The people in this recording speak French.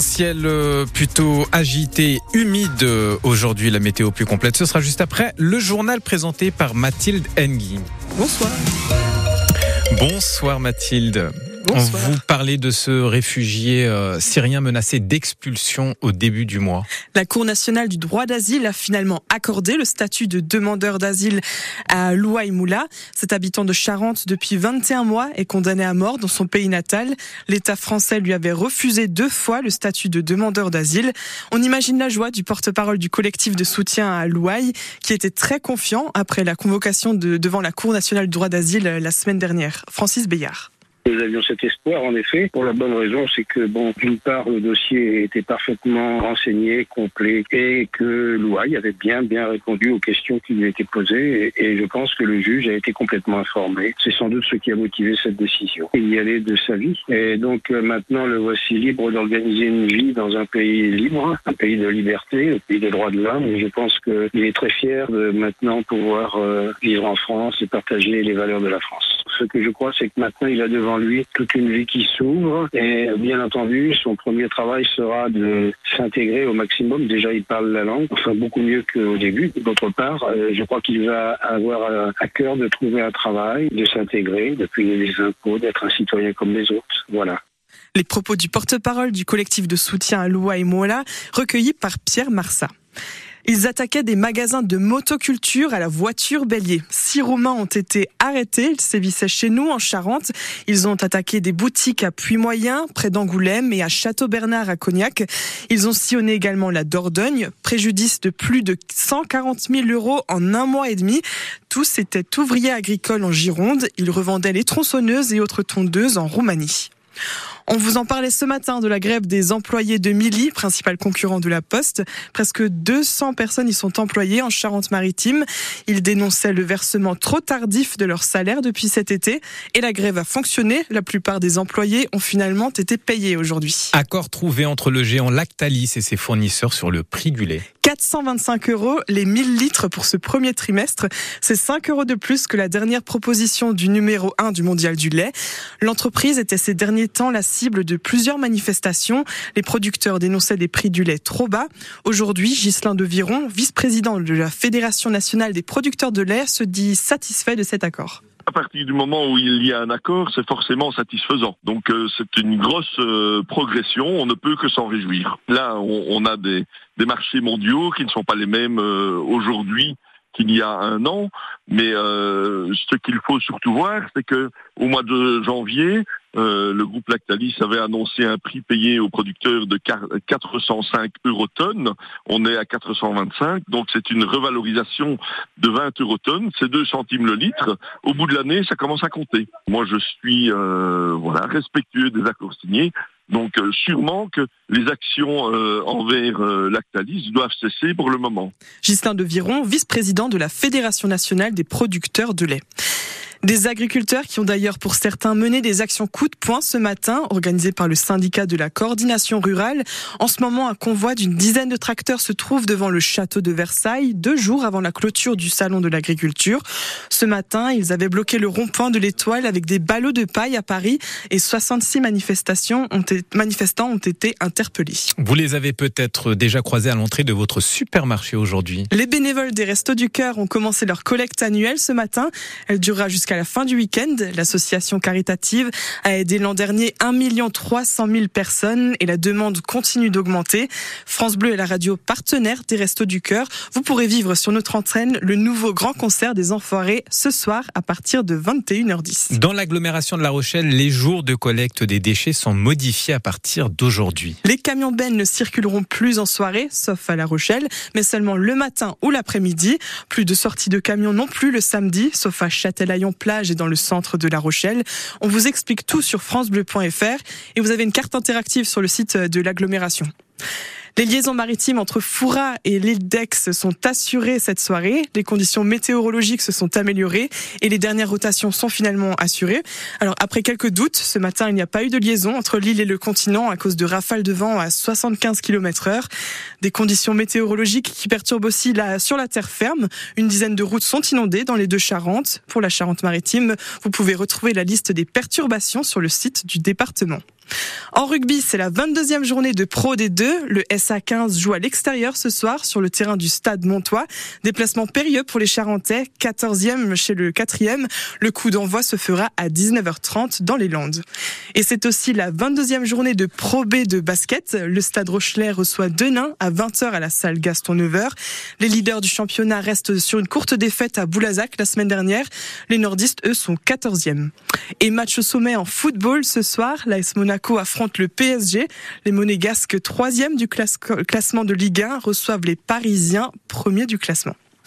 Un ciel euh, plutôt agité, humide euh, aujourd'hui, la météo plus complète. Ce sera juste après le journal présenté par Mathilde Engui. Bonsoir. Bonsoir Mathilde. Bonsoir. Vous parlez de ce réfugié euh, syrien menacé d'expulsion au début du mois. La Cour nationale du droit d'asile a finalement accordé le statut de demandeur d'asile à Louaï Moula. Cet habitant de Charente depuis 21 mois est condamné à mort dans son pays natal. L'État français lui avait refusé deux fois le statut de demandeur d'asile. On imagine la joie du porte-parole du collectif de soutien à Louaï qui était très confiant après la convocation de, devant la Cour nationale du droit d'asile la semaine dernière. Francis Bayard. Nous avions cet espoir, en effet, pour la bonne raison, c'est que, bon, d'une part, le dossier était parfaitement renseigné, complet, et que l'OAI avait bien, bien répondu aux questions qui lui étaient posées, et, et, je pense que le juge a été complètement informé. C'est sans doute ce qui a motivé cette décision. Il y allait de sa vie, et donc euh, maintenant le voici libre d'organiser une vie dans un pays libre, un pays de liberté, un pays des droits de l'homme, et je pense qu'il est très fier de maintenant pouvoir euh, vivre en France et partager les valeurs de la France. Ce que je crois, c'est que maintenant il a devant lui toute une vie qui s'ouvre et bien entendu son premier travail sera de s'intégrer au maximum. Déjà il parle la langue, enfin beaucoup mieux qu'au début. D'autre part, euh, je crois qu'il va avoir à cœur de trouver un travail, de s'intégrer, de payer les impôts, d'être un citoyen comme les autres. Voilà. Les propos du porte-parole du collectif de soutien à Loua et Mola, recueillis par Pierre Marsat. Ils attaquaient des magasins de motoculture à la voiture bélier. Six Romains ont été arrêtés. Ils sévissaient chez nous en Charente. Ils ont attaqué des boutiques à Puy-Moyen, près d'Angoulême et à Château-Bernard à Cognac. Ils ont sillonné également la Dordogne. Préjudice de plus de 140 000 euros en un mois et demi. Tous étaient ouvriers agricoles en Gironde. Ils revendaient les tronçonneuses et autres tondeuses en Roumanie. On vous en parlait ce matin de la grève des employés de Mili, principal concurrent de la Poste. Presque 200 personnes y sont employées en Charente-Maritime. Ils dénonçaient le versement trop tardif de leur salaire depuis cet été et la grève a fonctionné. La plupart des employés ont finalement été payés aujourd'hui. Accord trouvé entre le géant Lactalis et ses fournisseurs sur le prix du lait. 425 euros les 1000 litres pour ce premier trimestre. C'est 5 euros de plus que la dernière proposition du numéro 1 du mondial du lait. L'entreprise était ces derniers temps la de plusieurs manifestations. Les producteurs dénonçaient des prix du lait trop bas. Aujourd'hui, Ghislain de Viron, vice-président de la Fédération nationale des producteurs de lait, se dit satisfait de cet accord à partir du moment où il y a un accord, c'est forcément satisfaisant. Donc euh, c'est une grosse euh, progression, on ne peut que s'en réjouir. Là, on, a des, des, marchés mondiaux qui ne sont pas les mêmes euh, aujourd'hui qu'il y a un an, mais ce qu'il faut surtout voir, c'est que au mois de janvier, euh, le groupe Lactalis avait annoncé un prix payé aux producteurs de 405 euros tonnes. On est à 425, donc c'est une revalorisation de 20 euros tonnes. C'est 2 centimes le litre. Au bout de l'année, ça commence à compter. Moi, je suis euh, voilà respectueux des accords signés. Donc euh, sûrement que les actions euh, envers euh, Lactalis doivent cesser pour le moment. Gislain de Viron, vice-président de la Fédération nationale des producteurs de lait. Des agriculteurs qui ont d'ailleurs pour certains mené des actions coup de poing ce matin, organisées par le syndicat de la coordination rurale. En ce moment, un convoi d'une dizaine de tracteurs se trouve devant le château de Versailles, deux jours avant la clôture du salon de l'agriculture. Ce matin, ils avaient bloqué le rond-point de l'étoile avec des ballots de paille à Paris et 66 manifestations ont manifestants ont été interpellés. Vous les avez peut-être déjà croisés à l'entrée de votre supermarché aujourd'hui. Les bénévoles des Restos du Cœur ont commencé leur collecte annuelle ce matin. Elle durera jusqu'à à la fin du week-end. L'association caritative a aidé l'an dernier 1 300 000 personnes et la demande continue d'augmenter. France Bleu est la radio partenaire des Restos du Cœur. Vous pourrez vivre sur notre entraîne le nouveau grand concert des Enfoirés ce soir à partir de 21h10. Dans l'agglomération de La Rochelle, les jours de collecte des déchets sont modifiés à partir d'aujourd'hui. Les camions bennes ne circuleront plus en soirée, sauf à La Rochelle, mais seulement le matin ou l'après-midi. Plus de sorties de camions non plus le samedi, sauf à Châtelaillon plage et dans le centre de La Rochelle. On vous explique tout sur francebleu.fr et vous avez une carte interactive sur le site de l'agglomération. Les liaisons maritimes entre Foura et l'île d'Aix sont assurées cette soirée. Les conditions météorologiques se sont améliorées et les dernières rotations sont finalement assurées. Alors après quelques doutes, ce matin il n'y a pas eu de liaison entre l'île et le continent à cause de rafales de vent à 75 km heure. Des conditions météorologiques qui perturbent aussi sur la terre ferme. Une dizaine de routes sont inondées dans les deux Charentes. Pour la Charente-Maritime, vous pouvez retrouver la liste des perturbations sur le site du département. En rugby, c'est la 22e journée de Pro D2. Le SA15 joue à l'extérieur ce soir sur le terrain du stade Montois. Déplacement périlleux pour les Charentais, 14e chez le 4e. Le coup d'envoi se fera à 19h30 dans les Landes. Et c'est aussi la 22e journée de Pro B de basket. Le stade Rochelet reçoit Denain à 20h à la salle Gaston 9h. Les leaders du championnat restent sur une courte défaite à Boulazac la semaine dernière. Les nordistes, eux, sont 14e. Et match au sommet en football ce soir. Monaco affronte le PSG. Les monégasques, troisième du classement de Ligue 1, reçoivent les Parisiens, premiers du classement.